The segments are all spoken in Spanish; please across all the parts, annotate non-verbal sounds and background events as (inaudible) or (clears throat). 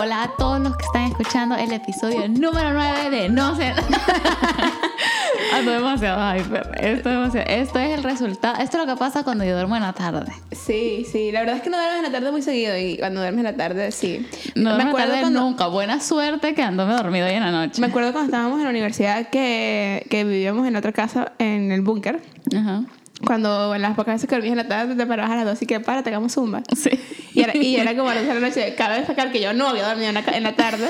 Hola a todos los que están escuchando el episodio número 9 de No sé. (laughs) Ando demasiado hyper. Esto, es demasiado- esto es el resultado. Esto es lo que pasa cuando yo duermo en la tarde. Sí, sí. La verdad es que no duermes en la tarde muy seguido y cuando duermes en la tarde, sí. No me me acuerdo tarde cuando, nunca. Buena suerte quedándome dormido hoy en la noche. Me acuerdo cuando estábamos en la universidad que, que vivíamos en otra casa en el búnker. Ajá. Cuando en las pocas veces que dormías en la tarde te parabas a las 2 y que para, te hagamos zumba. Sí. Y era, y era como a las 12 de la noche. Cabe destacar que yo no había dormido en la, tarde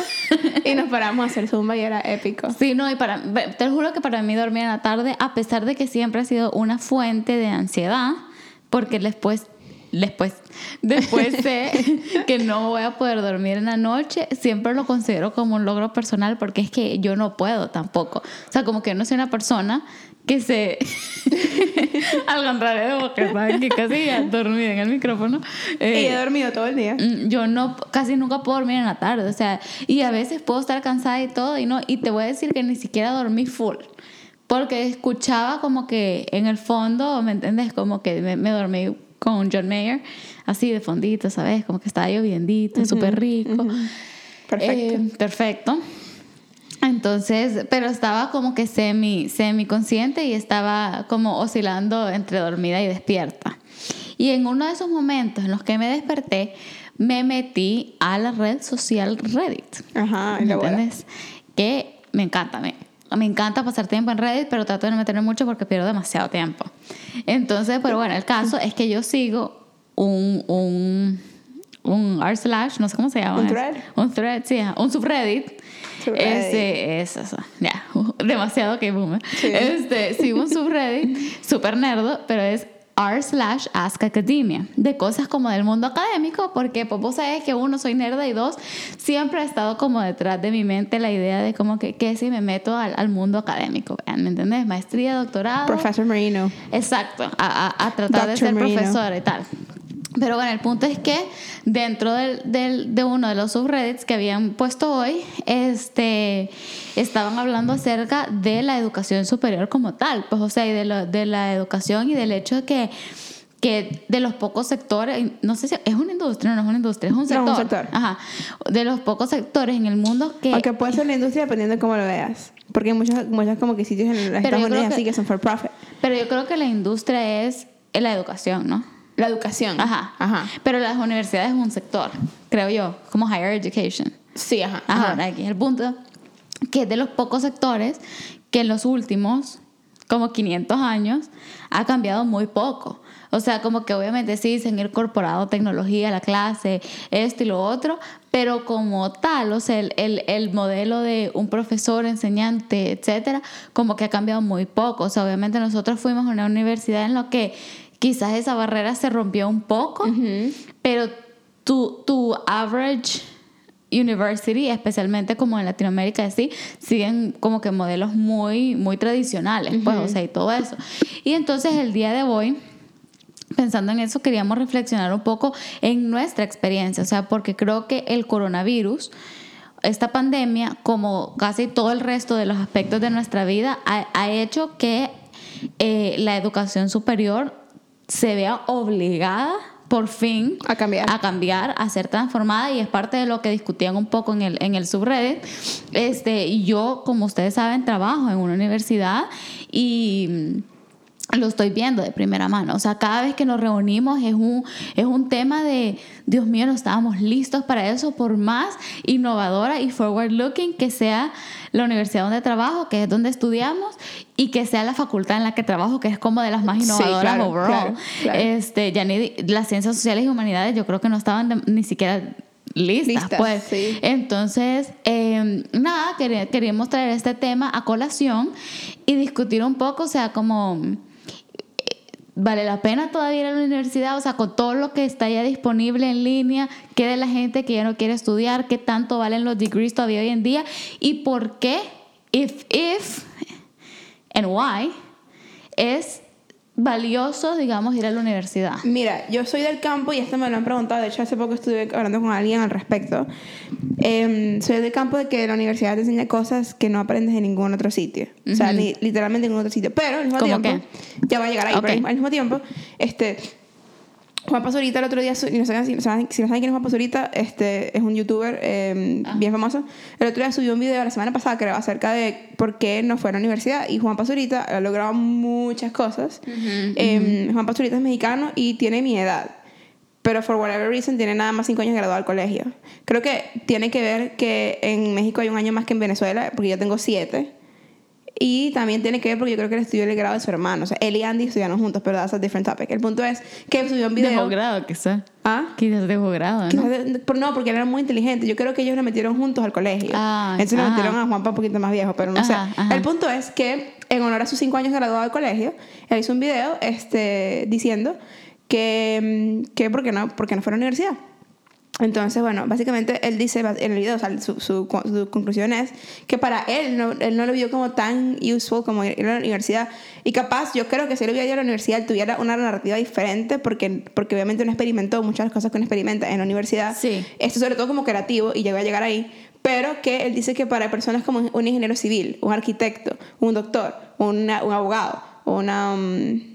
y nos paramos a hacer zumba y era épico. Sí, no, y para, te juro que para mí dormir en la tarde, a pesar de que siempre ha sido una fuente de ansiedad, porque después, después, después sé (laughs) que no voy a poder dormir en la noche, siempre lo considero como un logro personal, porque es que yo no puedo tampoco. O sea, como que no soy una persona que se... (laughs) Al contrario de vos, que saben que casi ya dormida en el micrófono. y eh, he dormido todo el día. Mm, yo no casi nunca puedo dormir en la tarde o sea y a veces puedo estar cansada y todo y no y te voy a decir que ni siquiera dormí full porque escuchaba como que en el fondo me entiendes como que me, me dormí con John Mayer así de fondito sabes como que estaba lloviendito súper rico Perfecto. Eh, perfecto entonces, pero estaba como que semi, semi consciente y estaba como oscilando entre dormida y despierta. Y en uno de esos momentos en los que me desperté, me metí a la red social Reddit. Ajá, ¿Me entiendes? Que me encanta, me, me encanta pasar tiempo en Reddit, pero trato de no meterme mucho porque pierdo demasiado tiempo. Entonces, pero bueno, el caso es que yo sigo un, un, un r slash, no sé cómo se llama. ¿Un eso. thread? Un thread, sí, un subreddit. (laughs) Este, es eso, ya, (laughs) demasiado que boomer. Sí. Este, sigo un subreddit súper (laughs) nerdo, pero es r slash ask academia, de cosas como del mundo académico, porque pues vos sabés que uno, soy nerda y dos, siempre ha estado como detrás de mi mente la idea de como que, que si me meto al, al mundo académico, ¿me entendés? Maestría, doctorado. Professor Marino. Exacto, a, a- a tratar de ser Marino. profesora y tal. Pero bueno, el punto es que dentro del, del- de uno de los subreddits que habían puesto hoy, este, estaban hablando acerca de la educación superior como tal, pues o sea, y de, lo- de la educación y del hecho de que, que de los pocos sectores, no sé si es una industria, no es una industria, es un No, sector. un sector. Ajá, de los pocos sectores en el mundo que... Aunque puede ser la industria dependiendo de cómo lo veas. Porque hay muchos, muchos como que sitios en los Estados Unidos que- así que son for profit. Pero yo creo que la industria es la educación, ¿no? La educación. Ajá. Ajá. Pero las universidades es un sector, creo yo, como higher education. Sí, ajá. Ajá, ajá. aquí es el punto que es de los pocos sectores que en los últimos como 500 años ha cambiado muy poco. O sea, como que obviamente sí se han incorporado tecnología a la clase, esto y lo otro, pero como tal, o sea, el, el, el modelo de un profesor, enseñante, etcétera, como que ha cambiado muy poco. O sea, obviamente nosotros fuimos a una universidad en la que quizás esa barrera se rompió un poco, pero tu, tu average university, especialmente como en Latinoamérica, así, siguen como que modelos muy, muy tradicionales, pues, o sea, y todo eso. Y entonces el día de hoy, pensando en eso, queríamos reflexionar un poco en nuestra experiencia, o sea, porque creo que el coronavirus, esta pandemia, como casi todo el resto de los aspectos de nuestra vida, ha, ha hecho que eh, la educación superior se vea obligada por fin A cambiar. a cambiar, a ser transformada y es parte de lo que discutían un poco en el, en el subreddit. Este, yo, como ustedes saben, trabajo en una universidad y lo estoy viendo de primera mano. O sea, cada vez que nos reunimos es un, es un tema de, Dios mío, no estábamos listos para eso, por más innovadora y forward looking que sea la universidad donde trabajo, que es donde estudiamos, y que sea la facultad en la que trabajo, que es como de las más Sí, innovadoras claro, overall. claro, claro. Este, ya ni las ciencias sociales y humanidades yo creo que no estaban de- ni siquiera listas, Listas, pues. sí. Entonces, eh, nada, quería- queríamos traer este tema a colación y discutir un poco, o sea, como vale la pena todavía ir a la universidad, o sea, con todo lo que está ya disponible en línea, qué de la gente que ya no quiere estudiar, qué tanto valen los degrees todavía hoy en día y por qué, if, if, and why, es valioso, digamos, ir a la universidad. Mira, yo soy del campo y esto me lo han preguntado. De hecho, hace poco estuve hablando con alguien al respecto. Em, soy del campo de que la universidad te enseña cosas que no aprendes en ningún otro sitio. O sea, ni- literalmente en ningún otro sitio. Pero al mismo ¿Cómo tiempo, ya va a llegar ahí, pero al mismo tiempo, este, Juan Pazurita el otro día, y no saben, si, no saben, si no saben quién es Juan Pazurita, este, es un youtuber eh, bien famoso. El otro día subió un video la semana pasada, creo, acerca de por qué no fue a la universidad. Y Juan Pazurita ha logrado muchas cosas. Eh, Juan Pazurita es mexicano y tiene mi edad. Pero for whatever reason tiene nada más cinco años graduado al colegio. Creo que tiene que ver que en México hay un año más que en Venezuela, porque yo tengo siete. Y también tiene que ver porque yo creo que él estudió el grado de su hermano. O sea, él y Andy estudiaron juntos, pero that's a different topic. El punto es que subió un video. Dejó grado, quizás. ¿Ah? Quizás dejó grado, ¿no? Quizás de- por- no, porque él era muy inteligente. Yo creo que ellos le metieron juntos al colegio. Ah, Entonces le ajá. metieron a Juanpa un poquito más viejo, pero no Ajá, sé. ajá. El punto es que en honor a sus cinco años graduado del colegio, él hizo un video este, diciendo que, mm, que ¿por qué no, por qué no fue a la universidad. Entonces, bueno, básicamente él dice en el video, o sea, su, su, su conclusión es que para él no, él no lo vio como tan useful como ir a la universidad. Y capaz, yo creo que si él hubiera ido a la universidad, tuviera una narrativa diferente porque, porque obviamente no experimentó muchas de las cosas que uno experimenta en la universidad. Sí. Esto sobre todo como creativo y llegó a llegar ahí. Pero que él dice que para personas como un ingeniero civil, un arquitecto, un doctor, una- un abogado, una... um,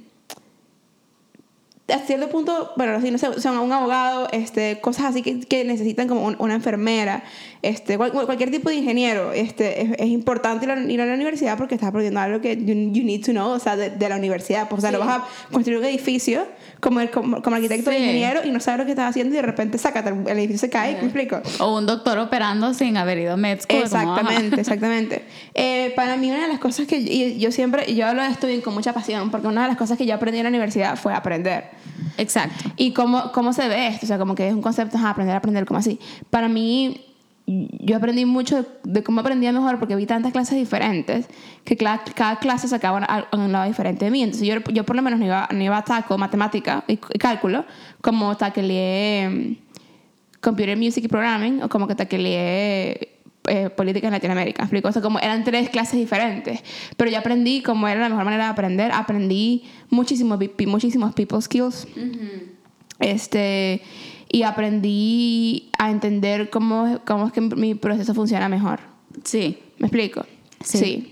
a cierto punto, bueno, si no son un abogado, este, cosas así que, que necesitan como un- una enfermera, este, cual- cual- cualquier tipo de ingeniero, este, es, es importante ir a, ir a la universidad porque estás aprendiendo algo que you, you need to know, o sea, de, de la universidad. Pues, o sea, no vas a construir un edificio como, el, como, como arquitecto o Sí. ingeniero y no sabes lo que estás haciendo y de repente sácate, el edificio se cae, ¿me explico? O un doctor operando sin haber ido a med school. Exactamente, (laughs) exactamente. Eh, para mí una de las cosas que y yo siempre, yo hablo de esto bien con mucha pasión, porque una de las cosas que yo aprendí en la universidad fue aprender. Exacto. ¿Y cómo, cómo se ve esto? O sea, como que es un concepto, ajá, aprender, aprender, como así. Para mí, yo aprendí mucho de, de cómo aprendía mejor porque vi tantas clases diferentes que cada, cada clase sacaba una- un lado diferente de mí. Entonces yo, yo por lo menos no iba, no iba a taco matemática y, y cálculo como taqueleé mm, computer music y programming o como que taqueleé eh, política en Latinoamérica. ¿me explico? O sea, como eran tres clases diferentes. Pero yo aprendí cómo era la mejor manera de aprender. Aprendí muchísimos, muchísimos people skills. Este, y aprendí a entender cómo, cómo es que mi proceso funciona mejor. Sí. ¿Me explico? Sí.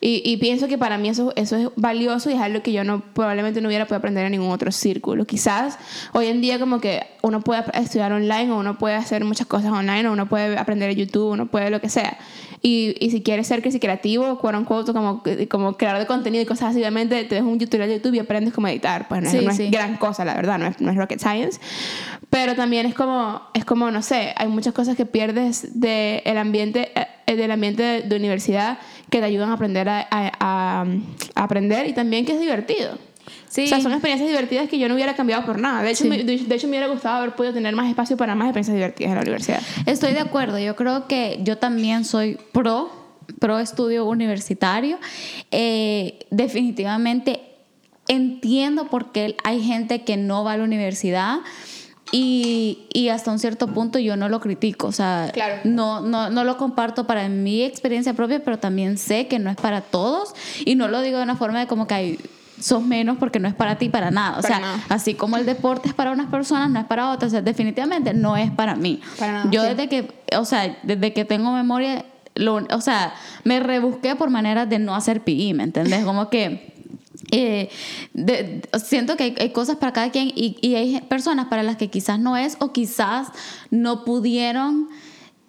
Y, y pienso que para mí eso, eso es valioso y es algo que yo no, probablemente no hubiera podido aprender en ningún otro círculo. Quizás hoy en día como que uno puede estudiar online o uno puede hacer muchas cosas online o uno puede aprender en YouTube, uno puede lo que sea. Y, y si quieres ser que si creativo, quote unquote, como, como creador de contenido y cosas así, obviamente te dejas un tutorial de YouTube y aprendes cómo editar. Pues no, es- Sí, es sí. gran cosa, la verdad, no es, no es rocket science. Pero también es como, es como, no sé, hay muchas cosas que pierdes del ambiente, eh, del ambiente de universidad que te ayudan a aprender a, a- a- a aprender y también que es divertido. Sí. O sea, son experiencias divertidas que yo no hubiera cambiado por nada. De hecho, Sí. me, de, de hecho, me hubiera gustado haber podido tener más espacio para más experiencias divertidas en la universidad. Estoy de acuerdo. Yo creo que yo también soy pro, pro estudio universitario. Eh, definitivamente entiendo por qué hay gente que no va a la universidad. Y, y hasta un cierto punto yo no lo critico, o sea, Claro. no, no, no lo comparto para mi experiencia propia, pero también sé que no es para todos y no lo digo de una forma de como que hay, sos menos porque no es para ti, para nada. O Para sea, nada. así como el deporte es para unas personas, no es para otras, o sea, definitivamente no es para mí. Para nada, yo sí. desde que, o sea, desde que tengo memoria, lo- o sea, me rebusqué por maneras de no hacer PI, ¿me entendés? Como que eh, de- siento que hay, hay cosas para cada quien y, y hay personas para las que quizás no es o quizás no pudieron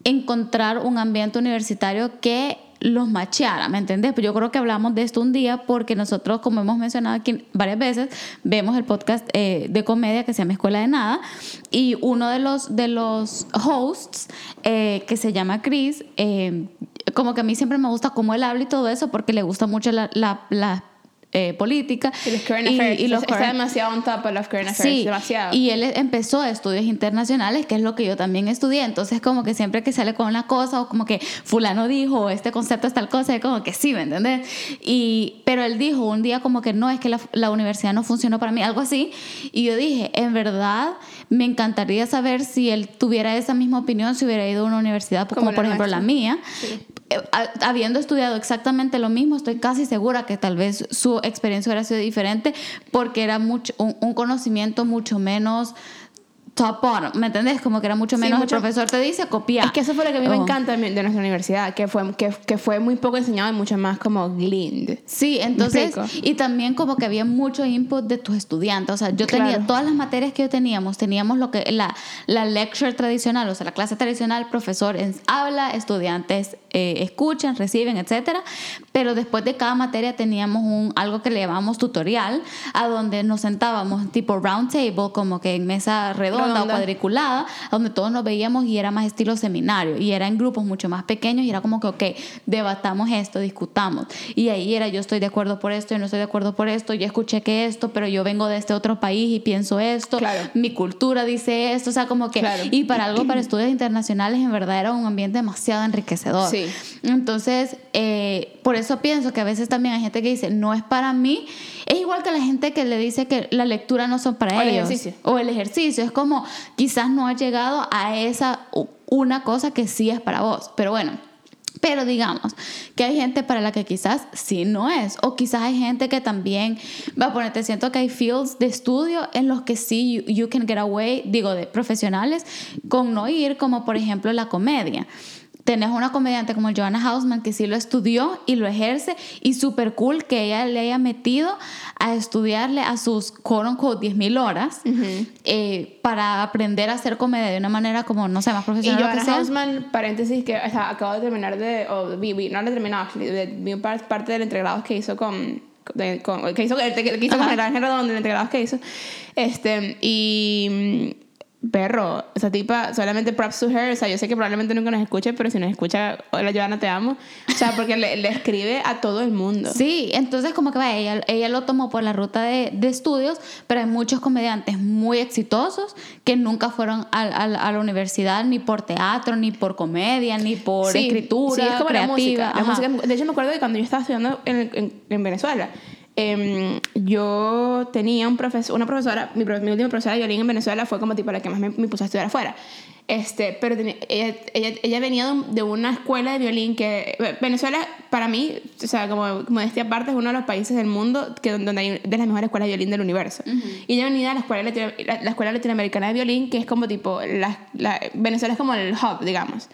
encontrar un ambiente universitario que los macheara, ¿me entendés? Pues yo creo que hablamos de esto un día porque nosotros, como hemos mencionado aquí varias veces, vemos el podcast eh, de comedia que se llama Escuela de Nada y uno de los, de los hosts, eh, que se llama Chris, eh, como que a mí siempre me gusta cómo él habla y todo eso porque le gusta mucho la, la, la, eh, política Y los current y- affairs. y los está current- demasiado on top of los current affairs. Sí, demasiado. y él empezó estudios internacionales, que es lo que yo también estudié. Entonces, como que siempre que sale con una cosa, o como que Fulano dijo, este concepto es tal cosa, es como que sí, ¿me entiendes? Y, pero él dijo un día, como que no, es que la, la universidad no funcionó para mí, algo así. Y yo dije, en verdad, me encantaría saber si él tuviera esa misma opinión, si hubiera ido a una universidad, Como como, la por ejemplo la nuestra. mía. Eh, ha- Habiendo estudiado exactamente lo mismo, estoy casi segura que tal vez su experiencia hubiera sido diferente porque era mucho, un, un conocimiento mucho menos top bottom, ¿me entendés? Como que era mucho Sí, menos mucho- el profesor te dice copiar. Es que eso fue lo que a mí me Oh. encanta de, nuestra universidad, que fue, que, que fue muy poco enseñado y mucho más como gleaned. Sí, entonces, y también como que había mucho input de tus estudiantes. O sea, yo tenía Claro. todas las materias que yo teníamos, teníamos lo que la, la lecture tradicional, o sea, la clase tradicional, profesor en- habla, estudiantes eh, escuchan, reciben, etcétera. Pero después de cada materia teníamos un algo que le llamamos tutorial, a donde nos sentábamos tipo round table, como que en mesa redonda, o Redonda. cuadriculada, donde todos nos veíamos y era más estilo seminario y era en grupos mucho más pequeños y era como que, ok, debatamos esto, discutamos. Y ahí era yo estoy de acuerdo por esto, yo no estoy de acuerdo por esto, yo escuché que esto, pero yo vengo de este otro país y pienso esto, Claro. mi cultura dice esto, o sea, como que, Claro. y para algo, para estudios internacionales, en verdad era un ambiente demasiado enriquecedor. Sí. Entonces, eh, por eso pienso que a veces también hay gente que dice, no es para mí. Es igual que la gente que le dice que la lectura no son para O el ellos. O el ejercicio. Es como, quizás no has llegado a esa una cosa que sí es para vos. Pero bueno. Pero digamos que hay gente para la que quizás sí no es. O quizás hay gente que también va a ponerte. Siento que hay fields de estudio en los que sí you, you can get away, digo, de profesionales, con no ir, como por ejemplo la comedia. Tenés una comediante como Joanna Hausman que sí lo estudió y lo ejerce y súper cool que ella le haya metido a estudiarle a sus quote unquote 10.000 horas eh, para aprender a hacer comedia de una manera como, no sé, más Y profesional. que Joanna. Hausman, paréntesis, que o sea, acabo de terminar de, o vi, vi- no lo he terminado, de- vi parte del entregrado que hizo con, de- con- que hizo, que, hizo con el Ángel Redondo, el entregrado que hizo, este, y perro, esa tipa, solamente props to her, o sea, yo sé que probablemente nunca nos escuche, pero si nos escucha, hola Joana, te amo, o sea, porque le, le escribe a todo el mundo. Sí, entonces como que va, ella, ella lo tomó por la ruta de, de estudios, pero hay muchos comediantes muy exitosos que nunca fueron a, a- a la universidad ni por teatro, ni por comedia, ni por Sí, escritura sí, es como creativa. la música. La Ajá. música- De hecho, me acuerdo que cuando yo estaba estudiando en, en- en Venezuela, em, yo tenía un profesor, una profesora, mi, mi última profesora de violín en Venezuela fue como tipo la que más me, me puso a estudiar afuera. Este, pero tenía- ella, ella, ella venía de, un- de una escuela de violín que Venezuela para mí, o sea, como, como de esta parte es uno de los países del mundo que, donde hay de las mejores escuelas de violín del universo. Y ella venía de la escuela, latino- la, la escuela latinoamericana de violín, que es como tipo, la, la- Venezuela es como el hub, digamos.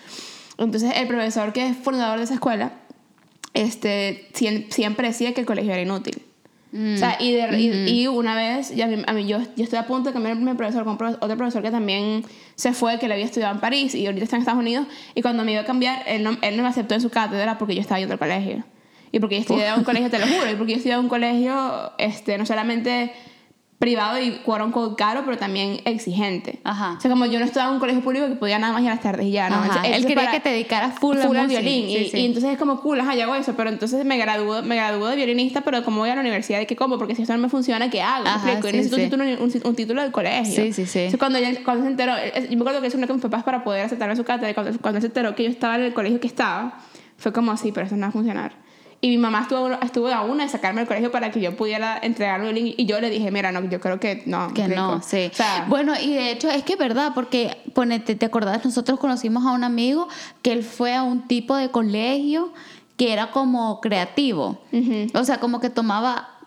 Entonces el profesor que es fundador de esa escuela, este, siem- siempre decía que el colegio era inútil. O sea, y, de- y- y una vez, ya a mí, a mí- yo, yo estoy a punto de cambiar mi profesor con otro profesor que también se fue, que le había estudiado en París y ahorita está en Estados Unidos. Y cuando me iba a cambiar, él no, él no me aceptó en su cátedra porque yo estaba yendo al colegio. Y porque yo estudiaba en un colegio, te lo juro, y porque yo estudiaba en un colegio este, no solamente privado y unquote caro, pero también exigente. Ajá. O sea, como yo no estudiaba en un colegio público que podía nada más ir a las tardes y ya, ¿no? Ajá, Él eso quería para- que te dedicaras full, full al violín. Sí, y, sí. y entonces es como cool, ajá, yo hago eso. Pero entonces me graduó, me graduó de violinista, pero como voy a la universidad, ¿de qué como? Porque si esto no me funciona, ¿qué hago? ¿Me Ajá, explico? Y sí, necesito un, título, un, un título del colegio. Sí, sí, sí. Entonces, cuando, ella, cuando se enteró, yo me acuerdo que eso una con mis papás para poder aceptarme a su cátedra. Cuando, cuando él se enteró que yo estaba en el colegio que estaba, fue como así, pero eso no va a funcionar. Y mi mamá estuvo, estuvo a una de sacarme del colegio para que yo pudiera entregarme el violín. Y yo le dije, mira, no, yo creo que no. Que ¿me no, sí. O sea, bueno, y de hecho es que es verdad, porque ponete, te acordás, nosotros conocimos a un amigo que él fue a un tipo de colegio que era como creativo. O sea, como que tomaba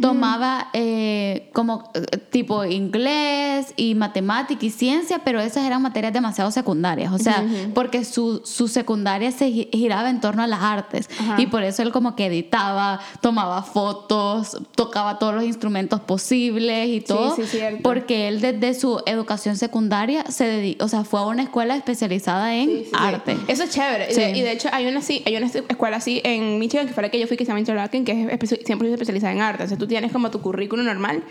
tomaba eh, como eh, tipo inglés y matemática y ciencia, pero esas eran materias demasiado secundarias, o sea, porque su, su secundaria se gi- giraba en torno a las artes y por eso él como que editaba, tomaba fotos, tocaba todos los instrumentos posibles y todo, sí, cierto. porque él desde su educación secundaria se dedicó, o sea, fue a una escuela especializada en Sí, sí, sí. arte. Eso es chévere. Y, Sí. de, y de hecho hay una, hay una escuela así en Michigan, que fue la que yo fui, que se llama Interlaken, que es 100% especializada en arte. Sea, tú tienes como tu currículum normal,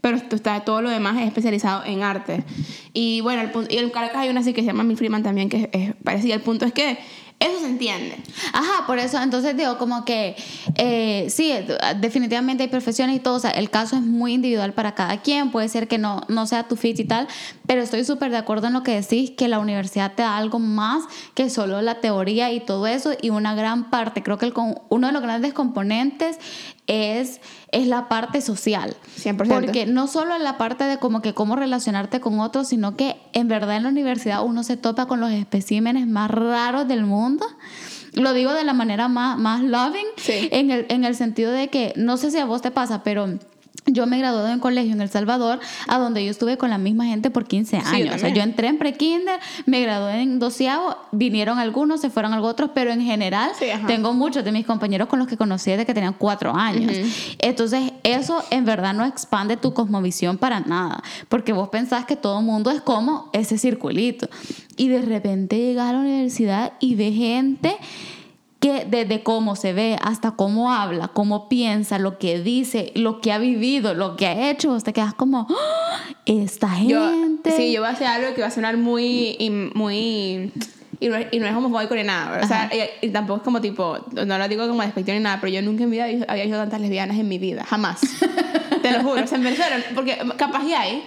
pero tú todo lo demás es especializado en arte. Y bueno, el punto, y en Caracas hay una así que se llama Mill Freeman también, que es, es parecida. El punto es que eso se entiende. Ajá, por eso, entonces digo, como que eh, sí, definitivamente hay profesiones y todo, o sea, el caso es muy individual para cada quien, puede ser que no, no sea tu fit y tal, pero estoy súper de acuerdo en lo que decís, que la universidad te da algo más que solo la teoría y todo eso, y una gran parte, creo que el, uno de los grandes componentes es, es la parte social. 100%. Porque no solo la parte de como que cómo relacionarte con otros, sino que en verdad en la universidad uno se topa con los especímenes más raros del mundo. Lo digo de la manera más, más loving, Sí. en, el, en el sentido de que, no sé si a vos te pasa, pero yo me gradué de un colegio en El Salvador, a donde yo estuve con la misma gente por 15 yo años. o sea, yo entré en pre-kinder, me gradué en doceavo, vinieron algunos, se fueron algunos otros, pero en general Sí, tengo muchos de mis compañeros con los que conocí desde que tenían cuatro años. Entonces, eso en verdad no expande tu cosmovisión para nada, porque vos pensás que todo el mundo es como ese circulito. Y de repente llegas a la universidad y ves gente que desde cómo se ve hasta cómo habla, cómo piensa, lo que dice, lo que ha vivido, lo que ha hecho, te quedas como, ¡Ah! esta Yo, gente. sí, yo voy a hacer algo que va a sonar muy. y muy y no, es, y no es homofóbico ni nada. O sea, y, y tampoco es como tipo. No lo digo como despectivo ni nada, pero yo nunca en mi vida había, había visto tantas lesbianas en mi vida. Jamás. (laughs) Te lo juro. O sea, en Venezuela, porque capaz ya hay.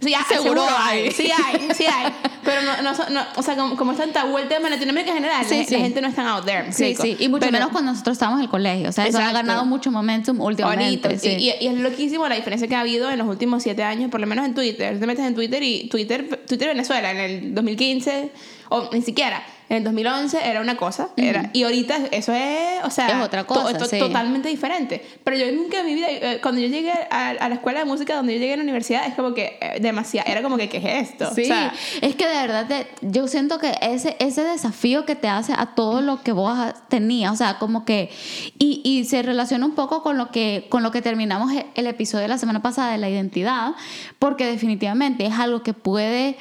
Sí, ya, Seguro hay. Sí hay, sí hay. Pero no, no, no o sea, como, como está en tabú el tema en Latinoamérica en general, Sí, la, sí. la gente no está out there. ¿me Sí, explico? sí, y mucho Pero- menos cuando nosotros estábamos en el colegio. O sea, eso ha ganado mucho momentum últimamente. Y, y- y es loquísimo la diferencia que ha habido en los últimos siete años, por lo menos en Twitter. Te metes en Twitter y Twitter, Twitter Venezuela en el 2015, o ni siquiera, en el 2011 era una cosa. era, y ahorita eso es, o sea, Es otra cosa, to- to- sí. totalmente diferente. Pero yo nunca en mi vida, eh, cuando yo llegué a, a la escuela de música, donde yo llegué a la universidad, es como que eh, demasiado, era como que, ¿qué es esto? Sí, O sea, es que de verdad te- yo siento que ese, ese desafío que te hace a todo lo que vos tenías, o sea, como que, y, y se relaciona un poco con lo, que, con lo que terminamos el episodio de la semana pasada de la identidad, porque definitivamente es algo que puede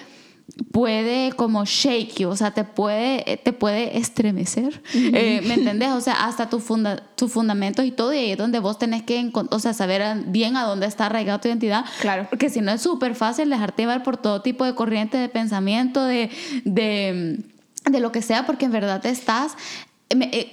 puede como shake you, o sea, te puede, te puede estremecer, eh, ¿me entendés? O sea, hasta tus funda, tus fundamentos y todo, y ahí es donde vos tenés que, o sea, saber bien a dónde está arraigada tu identidad, Claro. porque si no es súper fácil dejarte llevar por todo tipo de corriente de pensamiento, de, de, de lo que sea, porque en verdad te estás eh,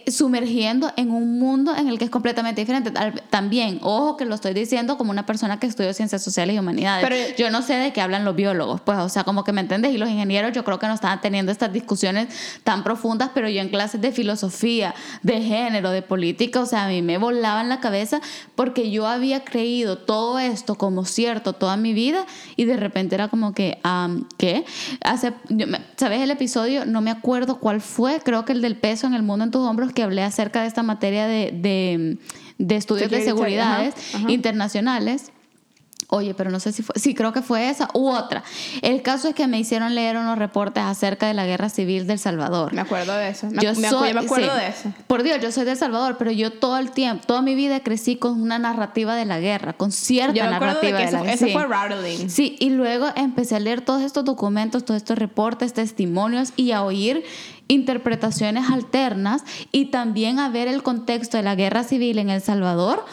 sumergiendo en un mundo en el que es completamente diferente. También, ojo que lo estoy diciendo como una persona que estudió ciencias sociales y humanidades. Pero- yo no sé de qué hablan los biólogos, pues, o sea, como que me entiendes, y los ingenieros yo creo que no estaban teniendo estas discusiones tan profundas, pero yo en clases de filosofía, de género, de política, o sea, a mí me volaban la cabeza porque yo había creído todo esto como cierto toda mi vida y de repente era como que, am, ¿qué? Hace, ¿Sabes el episodio? No me acuerdo cuál fue, creo que el del peso en el mundo en tus hombros, que hablé acerca de esta materia de, de, de estudios de seguridades ajá, ajá. internacionales. Oye, pero no sé si fue, sí, creo que fue esa u otra. El caso es que me hicieron leer unos reportes acerca de la guerra civil del Salvador. me acuerdo de eso. Me, Yo me, soy- me acuerdo sí. de eso. Por Dios, yo soy de El Salvador, pero yo todo el tiempo, toda mi vida crecí con una narrativa de la guerra, con cierta Yo me acuerdo de narrativa que de, eso, la guerra. eso sí. fue rattling. Sí, y luego empecé a leer todos estos documentos, todos estos reportes, testimonios y a oír interpretaciones alternas y también a ver el contexto de la guerra civil en El Salvador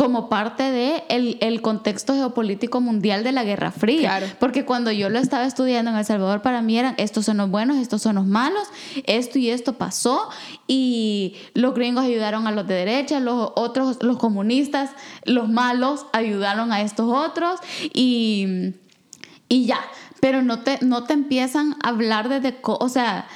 como parte de el, el contexto geopolítico mundial de la Guerra Fría. Claro. Porque cuando yo lo estaba estudiando en El Salvador, para mí eran estos son los buenos, estos son los malos, esto y esto pasó, y los gringos ayudaron a los de derecha, los otros, los comunistas, los malos ayudaron a estos otros, y, y ya. Pero no te, no te empiezan a hablar desde, o sea,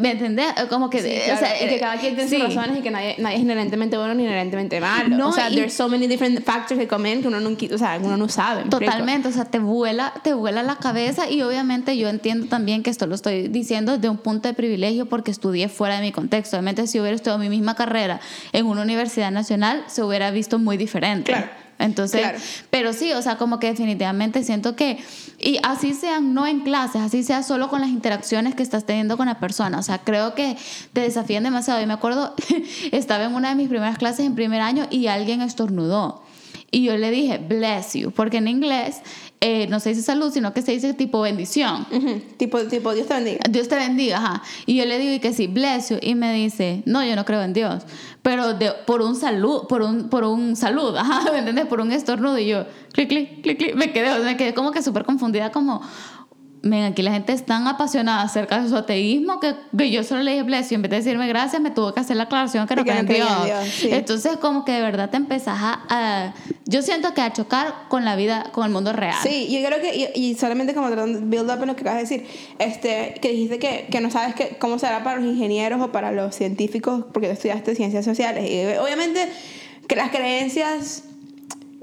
¿me entendés? Como que, Sí, eh, claro, o sea, y que cada quien tiene sí. sus razones y que nadie, nadie es inherentemente bueno ni inherentemente malo. No, o sea, there's so many different factors que come in que uno no, o sea, uno no sabe. Totalmente, o sea, te vuela, te vuela la cabeza y obviamente yo entiendo también que esto lo estoy diciendo desde un punto de privilegio porque estudié fuera de mi contexto. Obviamente si hubiera estudiado mi misma carrera en una universidad nacional se hubiera visto muy diferente. Claro. Entonces, Claro. pero sí, o sea, como que definitivamente siento que, y así sean no en clases, así sea solo con las interacciones que estás teniendo con la persona, o sea, creo que te desafían demasiado. Y me acuerdo, (laughs) estaba en una de mis primeras clases en primer año y alguien estornudó. Y yo le dije, bless you, porque en inglés eh, no se dice salud, sino que se dice tipo bendición. Ujú. tipo, tipo, Dios te bendiga. Dios te bendiga, ajá. Y yo le digo y que sí, bless you. Y me dice, no, yo no creo en Dios. Pero de, por un salud, por un, por un salud, (laughs) ajá, ¿me entiendes? Por un estornudo. Y yo, clic, clic, clic, clic. Me quedé, me quedé como que súper confundida, como, men, aquí la gente es tan apasionada acerca de su ateísmo que, que yo solo le dije bless you. En vez de decirme gracias, me tuvo que hacer la aclaración que (laughs) no creo en Dios. en Dios, sí. Entonces, como que de verdad te empezás a, a- Yo siento que a chocar con la vida, con el mundo real. Sí, yo creo que, y, y solamente como build up en lo que acabas de decir, este, que dijiste que, que no sabes que, cómo será para los ingenieros o para los científicos, porque tú estudiaste ciencias sociales. Y obviamente que las creencias,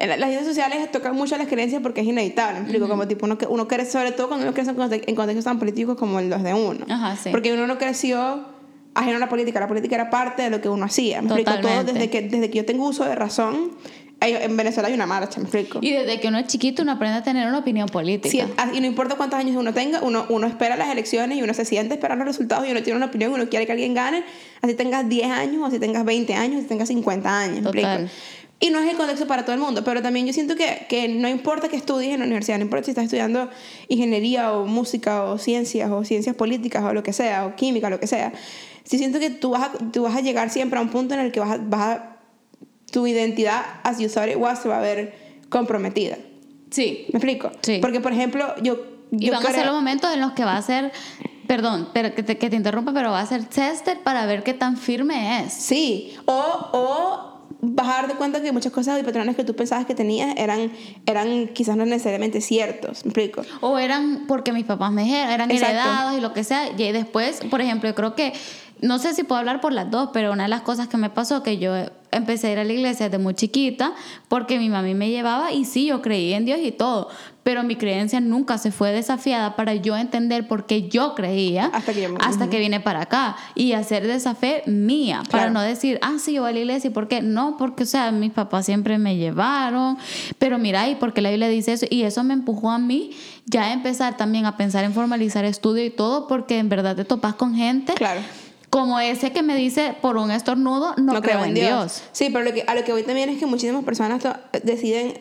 las ciencias sociales tocan mucho las creencias porque es inevitable, me explico, como tipo uno, que- uno crece, sobre todo cuando uno crece en conte- en contextos tan políticos como los de uno. Ajá, sí. Porque uno no creció ajeno a la política, la política era parte de lo que uno hacía, me explico, todo desde que, desde que yo tengo uso de razón, en Venezuela hay una marcha, me explico. Y desde que uno es chiquito uno aprende a tener una opinión política. Sí, y no importa cuántos años uno tenga, uno, uno espera las elecciones y uno se siente esperar los resultados y uno tiene una opinión y uno quiere que alguien gane, así tengas 10 años, así tengas 20 años, así tengas 50 años. ¿me explico? Y no es el contexto para todo el mundo, pero también yo siento que, que no importa que estudies en la universidad, no importa si estás estudiando ingeniería o música o ciencias o ciencias políticas o lo que sea, o química, lo que sea, sí siento que tú vas a, tú vas a llegar siempre a un punto en el que vas a, vas a- tu identidad, as you thought it was, se va a ver comprometida. Sí. ¿Me explico? Sí. Porque, por ejemplo, yo... Y yo van a ser creo- los momentos en los que va a ser, perdón, pero que te, que te interrumpa, pero va a ser tested para ver qué tan firme es. Sí, o, o vas a darte cuenta que muchas cosas y patrones que tú pensabas que tenías eran, eran quizás no necesariamente ciertos, ¿me explico? O eran porque mis papás me dijeron, eran Exacto. heredados y lo que sea. Y después, por ejemplo, yo creo que, no sé si puedo hablar por las dos, pero una de las cosas que me pasó que yo empecé a ir a la iglesia desde muy chiquita porque mi mami me llevaba y sí, yo creí en Dios y todo, pero mi creencia nunca se fue desafiada para yo entender por qué yo creía Hasta que vine para acá y hacer de esa fe mía, para no decir, ah, sí, yo voy a la iglesia, ¿y por qué? No, porque, o sea, mis papás siempre me llevaron, pero mira, y porque la Biblia dice eso, y eso me empujó a mí ya a empezar también a pensar en formalizar estudio y todo, porque en verdad te topas con gente Claro. Como ese que me dice por un estornudo, no, creo, en Dios. Sí, pero lo que, a lo que voy también es que muchísimas personas deciden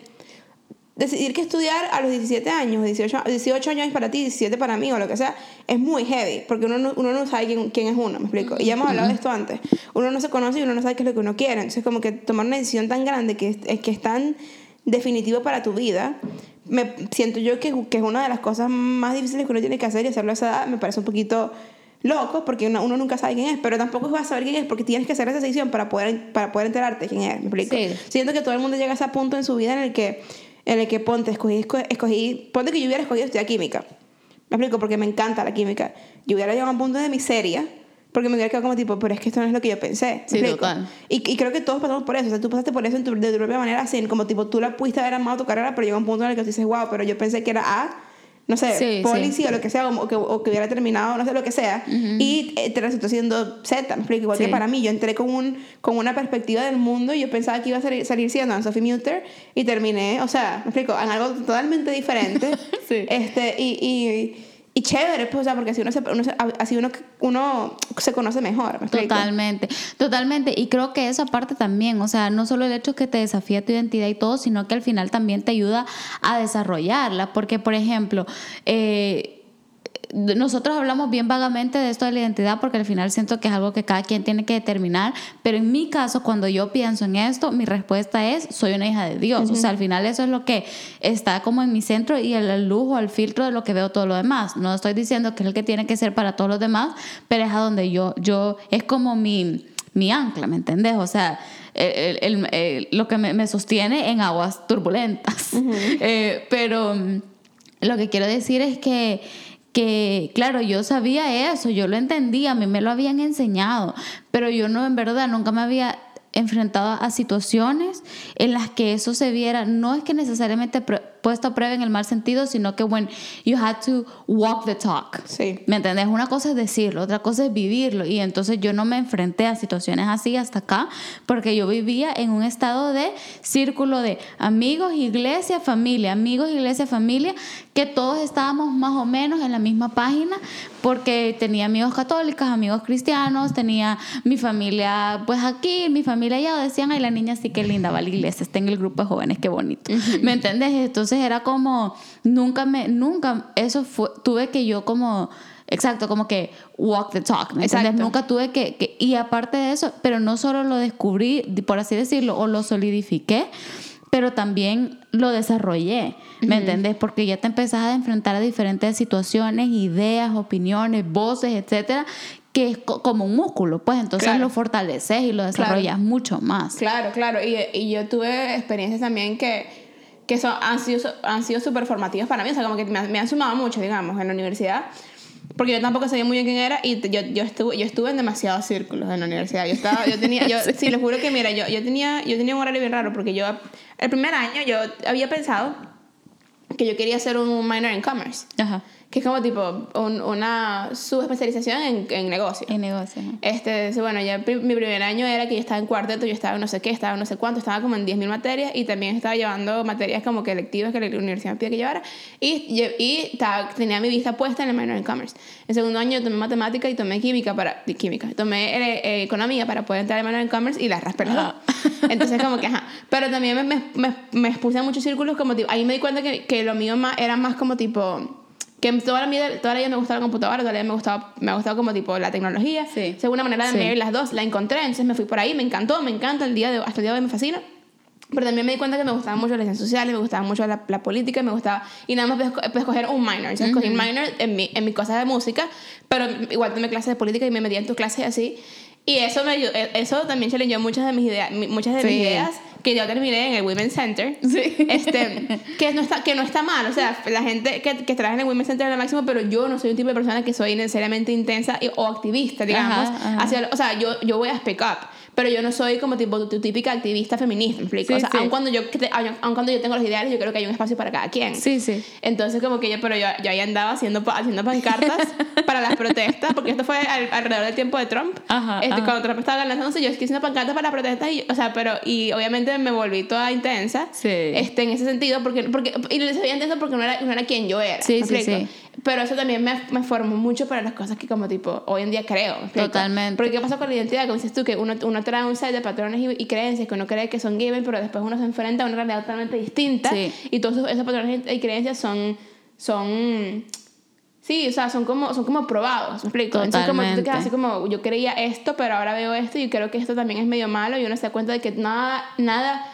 decidir que estudiar a los 17 años, 18, 18 años para ti, 17 para mí o lo que sea, es muy heavy, porque uno no, uno no sabe quién, quién es uno, me explico. Y ya hemos hablado de esto antes. Uno no se conoce y uno no sabe qué es lo que uno quiere. Entonces, como que tomar una decisión tan grande que es, es que es tan definitivo para tu vida, me siento yo que, que es una de las cosas más difíciles que uno tiene que hacer y hacerlo a esa edad me parece un poquito loco porque uno, uno nunca sabe quién es, pero tampoco vas a saber quién es porque tienes que hacer esa decisión para poder, para poder enterarte quién es, ¿me explico? Sí. Siento que todo el mundo llega a ese punto en su vida en el que, en el que ponte, escogí, esco- escogí, ponte que yo hubiera escogido estudiar química, me explico, porque me encanta la química, yo hubiera llegado a un punto de miseria porque me hubiera quedado como tipo, pero es que esto no es lo que yo pensé. ¿me Sí, total. Y, y creo que todos pasamos por eso. O sea, tú pasaste por eso en tu, de tu propia manera, así, como tipo, tú la pudiste haber amado tu carrera, pero llega un punto en el que tú dices, wow, pero yo pensé que era A, no sé, Sí, policy o lo que sea, o, que, o que hubiera terminado, no sé lo que sea, y eh, te resultó siendo Z, me explico. Igual Sí. que para mí, yo entré con, un, con una perspectiva del mundo y yo pensaba que iba a salir, salir siendo Anne Sophie Mutter y terminé, o sea, me explico, en algo totalmente diferente. (laughs) Sí. este, y, y, y chévere, pues, o sea, porque así uno se, uno así uno, uno se conoce mejor. Totalmente, totalmente. Y creo que esa parte también, o sea, no solo el hecho que te desafía tu identidad y todo, sino que al final también te ayuda a desarrollarla. Porque, por ejemplo, eh, nosotros hablamos bien vagamente de esto de la identidad porque al final siento que es algo que cada quien tiene que determinar, pero en mi caso cuando yo pienso en esto, mi respuesta es soy una hija de Dios, o sea, al final eso es lo que está como en mi centro y el, lujo, el filtro de lo que veo todo lo demás. No estoy diciendo que es el que tiene que ser para todos los demás, pero es a donde yo yo es como mi mi ancla, ¿me entendés? O sea, el- el- el- lo que me, me sostiene en aguas turbulentas. (laughs) Eh, pero mm, lo que quiero decir es que, que, claro, yo sabía eso, yo lo entendía, a mí me lo habían enseñado, pero yo no, en verdad, nunca me había enfrentado a situaciones en las que eso se viera, no es que necesariamente puesto a prueba en el mal sentido, sino que when you had to walk the talk. Sí. ¿Me entendés? Una cosa es decirlo, otra cosa es vivirlo. Y entonces yo no me enfrenté a situaciones así hasta acá, porque yo vivía en un estado de círculo de amigos, iglesia, familia, amigos, iglesia, familia, que todos estábamos más o menos en la misma página, porque tenía amigos católicos, amigos cristianos, tenía mi familia pues aquí, mi familia allá, decían, ay, la niña sí que linda, va a la iglesia, está en el grupo de jóvenes, qué bonito. ¿Me entendés? Entonces era como, nunca me, nunca, eso fue, tuve que yo como, exacto, como que walk the talk, ¿me entiendes? Nunca tuve que, que, y aparte de eso, pero no solo lo descubrí, por así decirlo, o lo solidifiqué, pero también lo desarrollé, ¿me entendés? Porque ya te empezás a enfrentar a diferentes situaciones, ideas, opiniones, voces, etcétera, que es co- como un músculo, pues entonces Claro. lo fortaleces y lo desarrollas mucho más. Claro, claro. Y, y yo tuve experiencias también que, que son, han sido han sido súper formativas para mí. O sea, como que me, han- me han sumado mucho, digamos, en la universidad. Porque yo tampoco sabía muy bien quién era y yo, yo, estuve, yo estuve en demasiados círculos en la universidad. Yo estaba, yo tenía, yo, (laughs) sí, les juro que mira, yo, yo, tenía, yo tenía un horario bien raro porque yo, el primer año yo había pensado que yo quería hacer un minor en commerce. Ajá. Que es como tipo un- una subespecialización en, en negocio. En negocio. ajá. Este, bueno, ya pri- mi primer año era que yo estaba en cuarteto, yo estaba en no sé qué, estaba en no sé cuánto, estaba como en 10.000 materias y también estaba llevando materias como que electivas que la universidad me pide que llevara y, lle- y estaba- tenía mi vista puesta en el minor in commerce. En segundo año tomé matemática y tomé química para, química, tomé eh, eh, economía para poder entrar al minor in commerce y las raspé las dos. Entonces como que, ajá. Pero también me, me, me, me expuse a muchos círculos como tipo, ahí me di cuenta que, que lo mío más, era más como tipo que toda la vida, toda la vida me gustaba la computadora, toda la vida me gustaba, me ha gustado como tipo la tecnología. Sí. Según una manera de Sí. medir las dos, la encontré, entonces me fui por ahí, me encantó, me encanta, el día de, hasta el día de hoy me fascina. Pero también me di cuenta que me gustaban mucho las ciencias sociales, me gustaba mucho la, la política, me gustaba... Y nada más pude, esco- pude escoger un minor. Entonces escogí un minor en mi, en mi cosa de música, pero igual tomé clases de política y me metí en tus clases así. Y eso, me ayudó, e, eso también challengeó muchas de mis ideas, muchas de mis ideas que yo terminé en el Women's Center. Sí. Este, (laughs) que, no está, que no está mal. O sea, la gente que, que trabaja en el Women's Center es lo máximo, pero yo no soy un tipo de persona que soy necesariamente intensa y- o activista, digamos. Ajá, ajá. Hacia, o sea, yo, yo voy a speak up. Pero yo no soy como tipo tu típica activista feminista, ¿me explico? Sí, o sea, sí. aun, cuando yo, aun cuando yo tengo los ideales, yo creo que hay un espacio para cada quien. Sí, sí. Entonces, como que yo, pero yo, yo ahí andaba haciendo, haciendo pancartas (laughs) para las protestas, porque esto fue al- alrededor del tiempo de Trump. Ajá, Este, ajá. Cuando Trump estaba lanzándose, yo estoy haciendo pancartas para las protestas, y, o sea, pero, y obviamente me volví toda intensa, Sí. este, en ese sentido, porque, porque y lo sabía intensa porque no era, no era quien yo era. Sí, ¿me sí, sí. Pero eso también me, me formó mucho para las cosas que como tipo hoy en día creo. Totalmente. Porque ¿qué pasa con la identidad? Como dices tú, que uno, uno trae un set de patrones y, y creencias que uno cree que son given, pero después uno se enfrenta a una realidad totalmente distinta. Sí. Y todos esos, esos patrones y creencias son... son Sí, o sea, son como, son como probados, ¿me explico? Entonces, como tú te quedas así como, yo creía esto, pero ahora veo esto y creo que esto también es medio malo y uno se da cuenta de que nada, nada,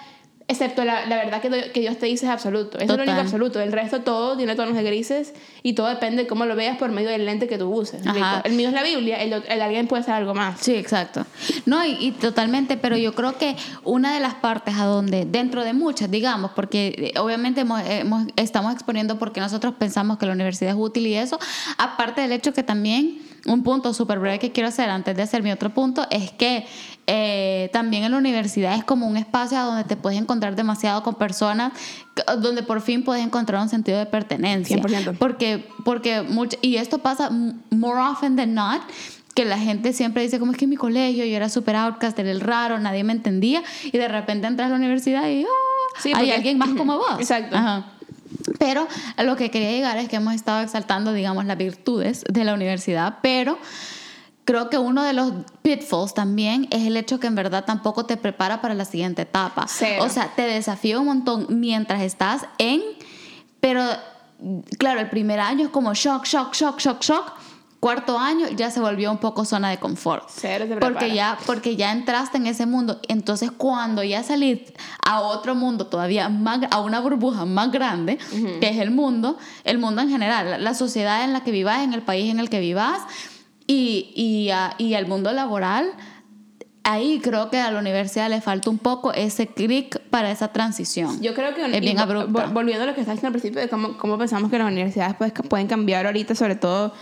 excepto la, la verdad que, que Dios te dice es absoluto. Eso es lo único absoluto. El resto todo tiene tonos de grises y todo depende de cómo lo veas por medio del lente que tú uses. El mío es la Biblia, el, el alguien puede ser algo más. Sí, exacto. No, y, y totalmente, pero yo creo que una de las partes a donde, dentro de muchas, digamos, porque eh, obviamente hemos- hemos- estamos exponiendo porque nosotros pensamos que la universidad es útil y eso, aparte del hecho que también, un punto súper breve que quiero hacer antes de hacer mi otro punto, es que eh, también en la universidad es como un espacio a donde te puedes encontrar demasiado con personas, donde por fin puedes encontrar un sentido de pertenencia. 100%. Porque, porque mucho, y esto pasa more often than not, que la gente siempre dice, como es que en mi colegio yo era súper outcast, era el raro, nadie me entendía, y de repente entras a la universidad y ¡ah! Sí, hay alguien más (laughs) como vos. exacto. Ajá. Pero a lo que quería llegar es que hemos estado exaltando, digamos, las virtudes de la universidad, pero creo que uno de los pitfalls también es el hecho que en verdad tampoco te prepara para la siguiente etapa. Cero. O sea, te desafía un montón mientras estás en, pero claro, el primer año es como shock, shock, shock, shock, shock. Cuarto año ya se volvió un poco zona de confort. Cero te Porque ya, porque ya entraste en ese mundo. Entonces, cuando ya salís a otro mundo todavía más, a una burbuja más grande, que es el mundo, el mundo en general, la, la sociedad en la que vivas, en el país en el que vivas, y, y, a- y el mundo laboral, ahí creo que a la universidad le falta un poco ese clic para esa transición. Yo creo que Es bien abrupta. vo- Volviendo a lo que estás diciendo al principio de cómo, cómo pensamos que las universidades pues, pueden cambiar ahorita, sobre todo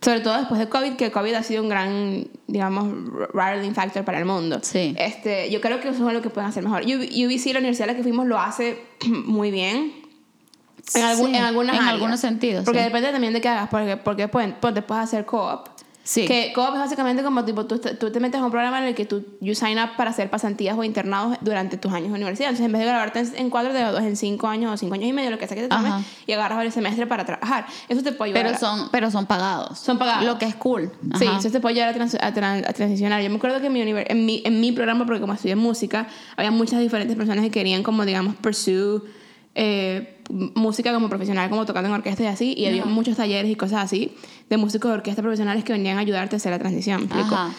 sobre todo después de COVID, que COVID ha sido un gran, digamos, rattling factor para el mundo. Sí. Este, yo creo que eso es lo que pueden hacer mejor. UBC, la universidad a la que fuimos, lo hace (clears throat) muy bien. En, Sí, en algunas en áreas. algunos sentidos, Porque sí. depende también de qué hagas, porque, porque pueden, ponte, puedes hacer co-op. Sí. Que co-op es básicamente como tipo, tú, tú te metes a un programa en el que tú you sign up para hacer pasantías o internados durante tus años de universidad. Entonces, en vez de graduarte en, en cuatro, te gradúas en cinco años o cinco años y medio, lo que sea que te tome, Ajá. y agarras varios semestres para trabajar. Eso te puede ayudar. Pero a- son, pero son pagados. Son pagados. Lo que es cool. Sí, Ajá. eso te puede ayudar a, trans- a tran- a transicionar. Yo me acuerdo que en mi, en, mi, en mi programa, porque como estudié música, había muchas diferentes personas que querían como, digamos, pursue eh, música como profesional, como tocando en orquesta y así, y había muchos talleres y cosas así de músicos de orquesta profesionales que venían a ayudarte a hacer la transición. Ajá.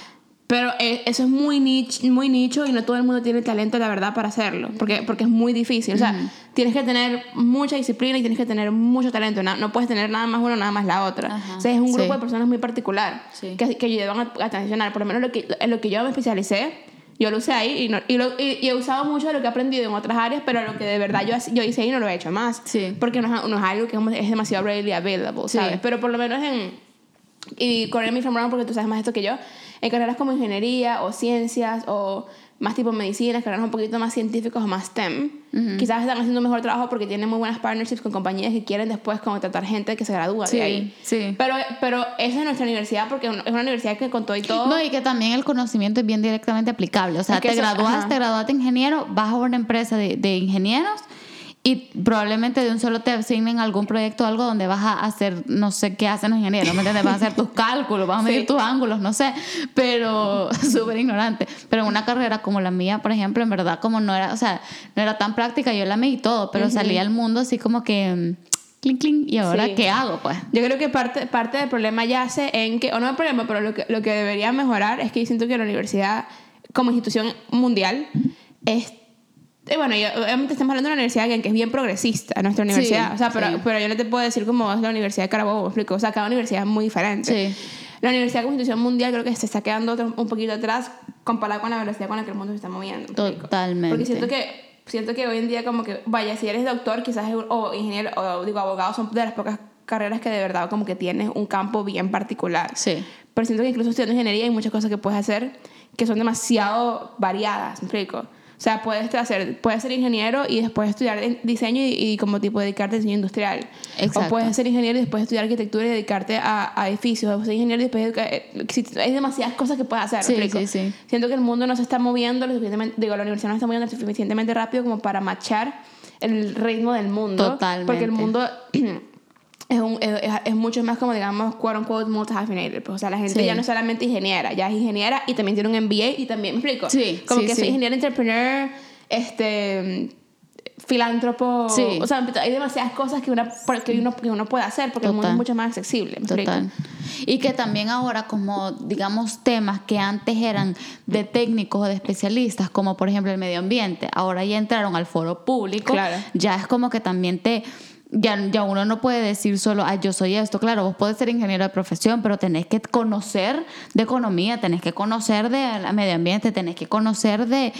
Pero eh, eso es muy niche, muy nicho y no todo el mundo tiene el talento, la verdad, para hacerlo. Porque, porque es muy difícil. O sea, tienes que tener mucha disciplina y tienes que tener mucho talento. No, no puedes tener nada más uno, nada más la otra. Ajá. O sea, es un grupo Sí. de personas muy particular Sí. que, que ayudaban a, a transicionar. Por lo menos lo que, en lo que yo me especialicé, yo lo usé ahí y, no- y, lo- y- y he usado mucho de lo que he aprendido en otras áreas, pero lo que de verdad yo, yo hice ahí no lo he hecho más. Sí. Porque no es, no es algo que es demasiado readily available, Sí. ¿sabes? Pero por lo menos en y correr mi porque tú sabes más esto que yo, en carreras como ingeniería o ciencias o más tipo medicina, carreras un poquito más científicas o más STEM, quizás están haciendo un mejor trabajo porque tienen muy buenas partnerships con compañías que quieren después contratar gente que se gradúa Sí, de ahí. sí. Pero, pero esa es nuestra universidad porque es una universidad que con todo y todo... No, y que también el conocimiento es bien directamente aplicable. O sea, te gradúas, te graduaste ingeniero, vas a una empresa de, de ingenieros y probablemente de un solo te asignen algún proyecto o algo donde vas a hacer, no sé qué hacen los ingenieros, ¿me entiendes? Vas a hacer tus (laughs) cálculos, vas a medir Sí. tus ángulos, no sé, pero (laughs) súper ignorante. Pero en una carrera como la mía, por ejemplo, en verdad, como no era, o sea, no era tan práctica, yo la medí todo, pero salí al mundo así como que, mm, clink, clink, y ahora, Sí. ¿qué hago, pues? Yo creo que parte, parte del problema yace en que, o no el problema, pero lo que, lo que debería mejorar es que yo siento que la universidad, como institución mundial, es. Eh, bueno, yo- obviamente estamos hablando de una universidad que que es bien progresista, nuestra universidad. o sea, pero, sí. pero yo no te puedo decir como es la Universidad de Carabobo, ¿me explico? O sea, cada universidad es muy diferente. Sí. La universidad como institución mundial creo que se está quedando otro- un poquito atrás comparado con la velocidad con la que el mundo se está moviendo. Totalmente. Porque siento que, siento que hoy en día como que, vaya, si eres doctor quizás o ingeniero o digo abogado son de las pocas carreras que de verdad como que tienes un campo bien particular. Sí. Pero siento que incluso estudiando ingeniería hay muchas cosas que puedes hacer que son demasiado variadas, ¿me explico? O sea, puedes hacer, puedes ser ingeniero y después estudiar diseño y, y como tipo dedicarte a diseño industrial. Exacto. O puedes ser ingeniero y después estudiar arquitectura y dedicarte a, a edificios. O ser ingeniero y después... eh, Hay demasiadas cosas que puedes hacer, ¿me Sí, sí, sí. Siento que el mundo no se está moviendo lo suficientemente... Digo, la universidad no está moviendo lo suficientemente rápido como para machar el ritmo del mundo. Totalmente. Porque el mundo... (clears throat) Es, un, es, mucho más como, digamos, quote unquote, multi-hyphenated. Pues, o sea, la gente Sí. ya no es solamente ingeniera, ya es ingeniera y también tiene un MBA y también, ¿me explico? Sí, Como sí, que soy ingeniero entrepreneur, este filántropo, Sí. o sea, hay demasiadas cosas que, una, que, uno, que uno puede hacer porque el mundo es mucho más accesible. ¿me explico? Total. Y que también ahora como, digamos, temas que antes eran de técnicos o de especialistas, como por ejemplo el medio ambiente, ahora ya entraron al foro público, Claro. ya es como que también te... Ya, ya uno no puede decir solo, ah, yo soy esto. Claro, vos podés ser ingeniero de profesión, pero tenés que conocer de economía, tenés que conocer de medio ambiente, tenés que conocer de,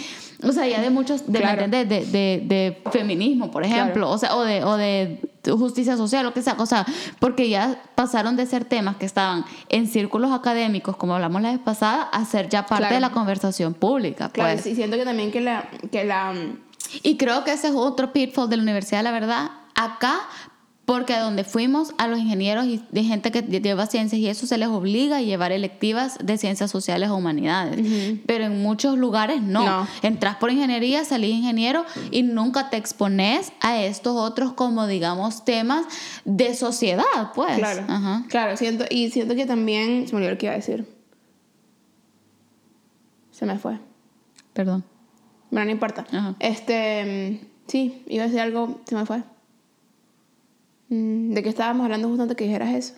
o sea, ya de muchos, de, ¿me Claro. de, de, de feminismo, por ejemplo, o sea, o de, o de justicia social, lo que sea, o sea, porque ya pasaron de ser temas que estaban en círculos académicos, como hablamos la vez pasada, a ser ya parte Claro. de la conversación pública. Claro, pues. y siento que también que la... Que la Y creo que ese es otro pitfall de la universidad, la verdad, acá, porque a donde fuimos, a los ingenieros y de gente que lleva ciencias y eso se les obliga a llevar electivas de ciencias sociales o humanidades. Pero en muchos lugares no. No. Entras por ingeniería, salís ingeniero y nunca te expones a estos otros como digamos temas de sociedad, pues. claro, Ajá. claro, siento, y siento que también... Se me olvidó lo que iba a decir. Se me fue. Perdón. Bueno, no importa. Ajá. Este, mm, sí, iba a decir algo, se me fue. Mm, ¿De qué estábamos hablando justo antes que dijeras eso?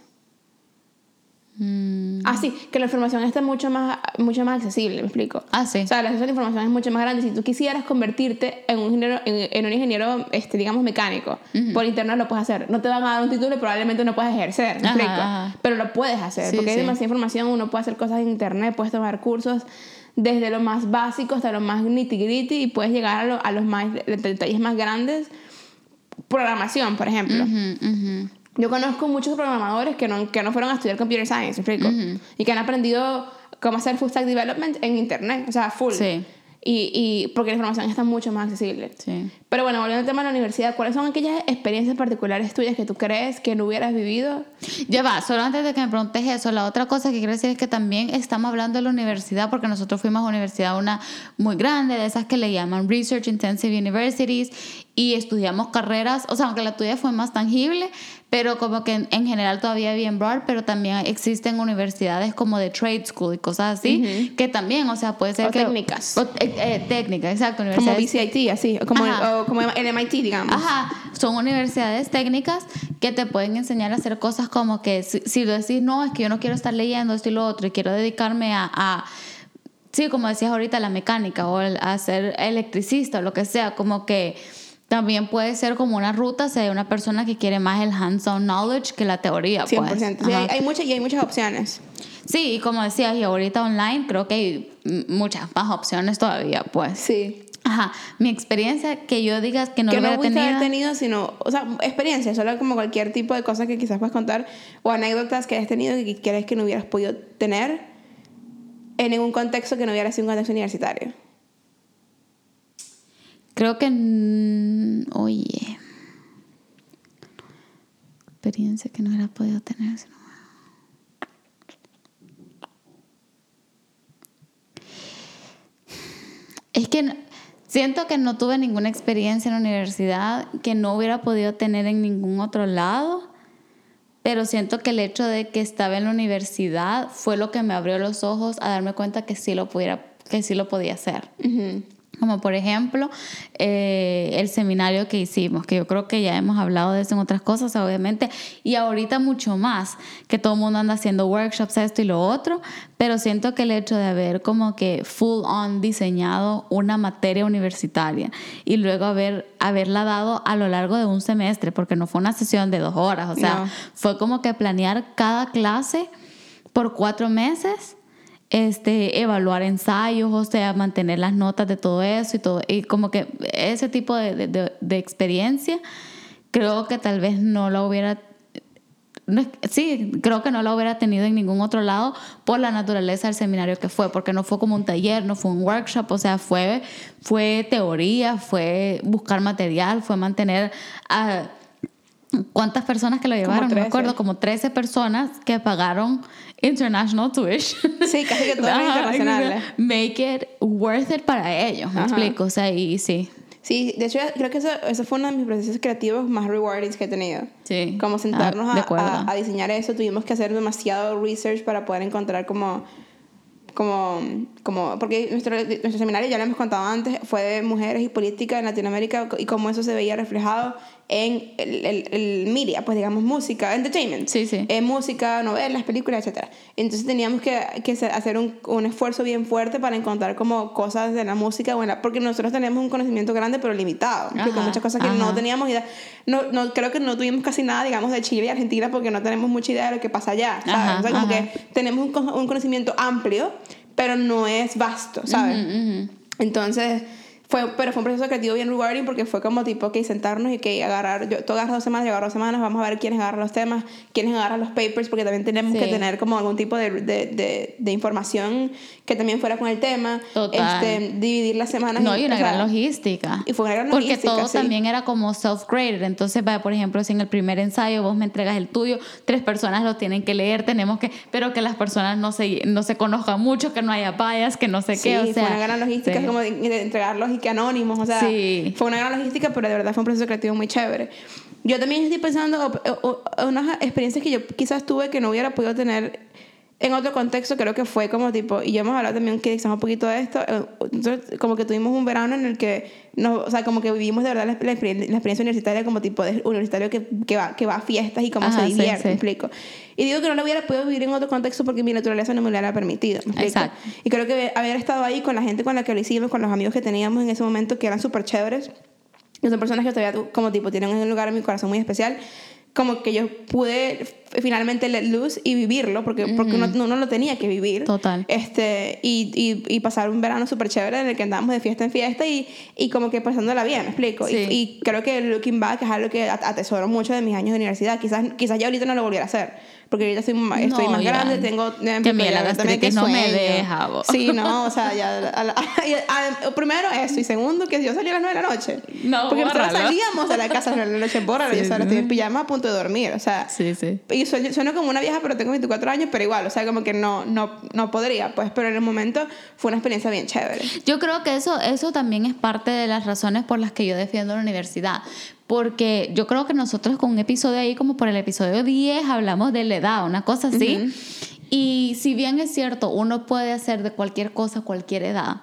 Mm. Ah, sí, que la información está mucho más, mucho más accesible, me explico. Ah, sí. O sea, el acceso a la información es mucho más grande. Si tú quisieras convertirte en un ingeniero, en, en un ingeniero este, digamos, mecánico, por internet lo puedes hacer. No te van a dar un título y probablemente no puedes ejercer, ¿me Ajá, explico? ajá. Pero lo puedes hacer, Sí, porque hay sí. demasiada información, uno puede hacer cosas en internet, puedes tomar cursos desde lo más básico hasta lo más nitty gritty y puedes llegar a, lo- a los más, detalles más grandes. Programación, por ejemplo. Yo conozco muchos programadores que no, que no fueron a estudiar computer science, ¿me explico? Y que han aprendido cómo hacer full stack development en internet, o sea, full. Sí. Y, y porque la información está mucho más accesible. Sí. Pero bueno, volviendo al tema de la universidad, ¿cuáles son aquellas experiencias particulares tuyas que tú crees que no hubieras vivido? Ya va, solo antes de que me preguntes eso, la otra cosa que quiero decir es que también estamos hablando de la universidad porque nosotros fuimos a una universidad una muy grande, de esas que le llaman Research Intensive Universities y estudiamos carreras, o sea, aunque la tuya fue más tangible, pero como que en, en general todavía bien broad, pero también existen universidades como de trade school y cosas así, que también, o sea, puede ser O que... técnicas. o, eh, eh, técnicas, exacto. Como universidades- BCIT, así, o como, Ajá. o como el MIT, digamos. Ajá, son universidades técnicas que te pueden enseñar a hacer cosas como que si, si decís, no, es que yo no quiero estar leyendo esto y lo otro y quiero dedicarme a, a sí, como decías ahorita, la mecánica o el- a ser electricista o lo que sea, como que también puede ser como una ruta si hay una persona que quiere más el hands-on knowledge que la teoría. 100%. Pues. Sí, hay, muchas, y hay muchas opciones. Sí, y como decías, y ahorita online creo que hay muchas más opciones todavía, pues. Sí. Ajá, mi experiencia que yo diga que no que no hubiera pudiste tenido. haber tenido, sino, o sea, experiencia, solo como cualquier tipo de cosas que quizás puedas contar o anécdotas que hayas tenido que crees que no hubieras podido tener en ningún contexto que no hubiera sido un contexto universitario. Creo que. Oye. Experiencia que no hubiera podido tener. Es que siento que no tuve ninguna experiencia en la universidad que no hubiera podido tener en ningún otro lado. Pero siento que el hecho de que estaba en la universidad fue lo que me abrió los ojos a darme cuenta que sí lo pudiera, que sí lo podía hacer. Como por ejemplo eh, el seminario que hicimos, que yo creo que ya hemos hablado de eso en otras cosas, obviamente, y ahorita mucho más, que todo el mundo anda haciendo workshops, esto y lo otro, pero siento que el hecho de haber como que full on diseñado una materia universitaria y luego haber, haberla dado a lo largo de un semestre, porque no fue una sesión de dos horas, o sea, No. fue como que planear cada clase por cuatro meses este, evaluar ensayos, o sea, mantener las notas de todo eso y todo, y como que ese tipo de, de- de- de experiencia, creo que tal vez no lo hubiera, no sí, creo que no lo hubiera tenido en ningún otro lado por la naturaleza del seminario que fue, porque no fue como un taller, no fue un workshop, o sea, fue, fue teoría, fue buscar material, fue mantener a... ¿Cuántas personas que lo llevaron? No me 13. acuerdo, como 13 personas que pagaron international tuition. Sí, casi que todas internacionales. Make it worth it para ellos, me Ajá. explico. O sea, y sí. Sí, de hecho creo que eso, eso fue uno de mis procesos creativos más rewarding que he tenido. Sí. Como sentarnos Ah, a- a, a diseñar eso, tuvimos que hacer demasiado research para poder encontrar como como, como porque nuestro, nuestro seminario, ya lo hemos contado antes, fue de mujeres y política en Latinoamérica y cómo eso se veía reflejado en el, el, el media, pues digamos música, entertainment, Sí, sí. Eh, música, novelas, películas, etc. Entonces teníamos que, que hacer un, un esfuerzo bien fuerte para encontrar como cosas de la música, buena, porque nosotros tenemos un conocimiento grande pero limitado, Ajá, muchas cosas que ajá. no teníamos idea, no, no, creo que no tuvimos casi nada, digamos, de Chile y Argentina porque no tenemos mucha idea de lo que pasa allá, ¿sabes? Ajá, o sea, como que tenemos un, un conocimiento amplio, pero no es vasto, ¿sabes? Entonces, fue, pero fue un proceso creativo bien rewarding porque fue como tipo que sentarnos y que agarrar, yo, tú agarras dos semanas, yo agarro dos semanas, vamos a ver quiénes agarran los temas, quiénes agarran los papers, porque también tenemos Sí. que tener como algún tipo de, de, de, de información que también fuera con el tema, Total. Este, dividir las semanas. No, y una o sea, gran logística. y fue una gran Porque logística, todo sí. también era como self-graded. Entonces, vaya, por ejemplo, si en el primer ensayo vos me entregas el tuyo, tres personas lo tienen que leer, tenemos que, pero que las personas no se, no se conozcan mucho, que no haya bias, que no sé Sí, qué. O fue sea, una gran logística, sí. como entregarlos y que anónimos, o sea, Sí. fue una gran logística, pero de verdad fue un proceso creativo muy chévere. Yo también estoy pensando o- o- o- unas experiencias que yo quizás tuve que no hubiera podido tener en otro contexto, creo que fue como tipo, y ya hemos hablado también que quizás un poquito de esto, eh, nosotros como que tuvimos un verano en el que, no, o sea, como que vivimos de verdad la, la experien- la experiencia universitaria como tipo de universitario que, que, va, que va a fiestas y cómo Ajá, se sí, divierte, sí. ¿me explico? Y digo que no lo hubiera podido vivir en otro contexto porque mi naturaleza no me lo hubiera permitido, ¿me? Exacto. Y creo que haber estado ahí con la gente con la que lo hicimos, con los amigos que teníamos en ese momento que eran súper chéveres, que son personas que todavía como tipo tienen un lugar en mi corazón muy especial, como que yo pude finalmente let loose y vivirlo, porque, porque uno, uno lo tenía que vivir. Total. Este, y, y, y pasar un verano súper chévere en el que andábamos de fiesta en fiesta y, y como que pasándola bien, me explico. Sí. Y, creo que looking back es algo que at- atesoro mucho de mis años de universidad. Quizás, quizás ya ahorita no lo volviera a hacer. Porque ahorita ma- estoy No, más Iván. grande, tengo... Mí la gastritis no me deja, vos. Sí, no, (laughs) o sea, ya... a la- (laughs) a- a- primero eso, y segundo que yo salí a las 9 de la noche. No, Porque nosotros bórralo. salíamos de la casa a las 9 de la noche, bórralo, (laughs) Sí, yo ahora estoy en pijama a punto de dormir, o sea... Sí, sí. Y sueno, sueno como una vieja, pero tengo 24 años, pero igual, o sea, como que no, no, no podría, pues, pero en el momento fue una experiencia bien chévere. Yo creo que eso, eso también es parte de las razones por las que yo defiendo la universidad. Porque yo creo que nosotros con un episodio ahí, como por el episodio 10, hablamos de la edad, una cosa así. Y si bien es cierto, uno puede hacer de cualquier cosa cualquier edad.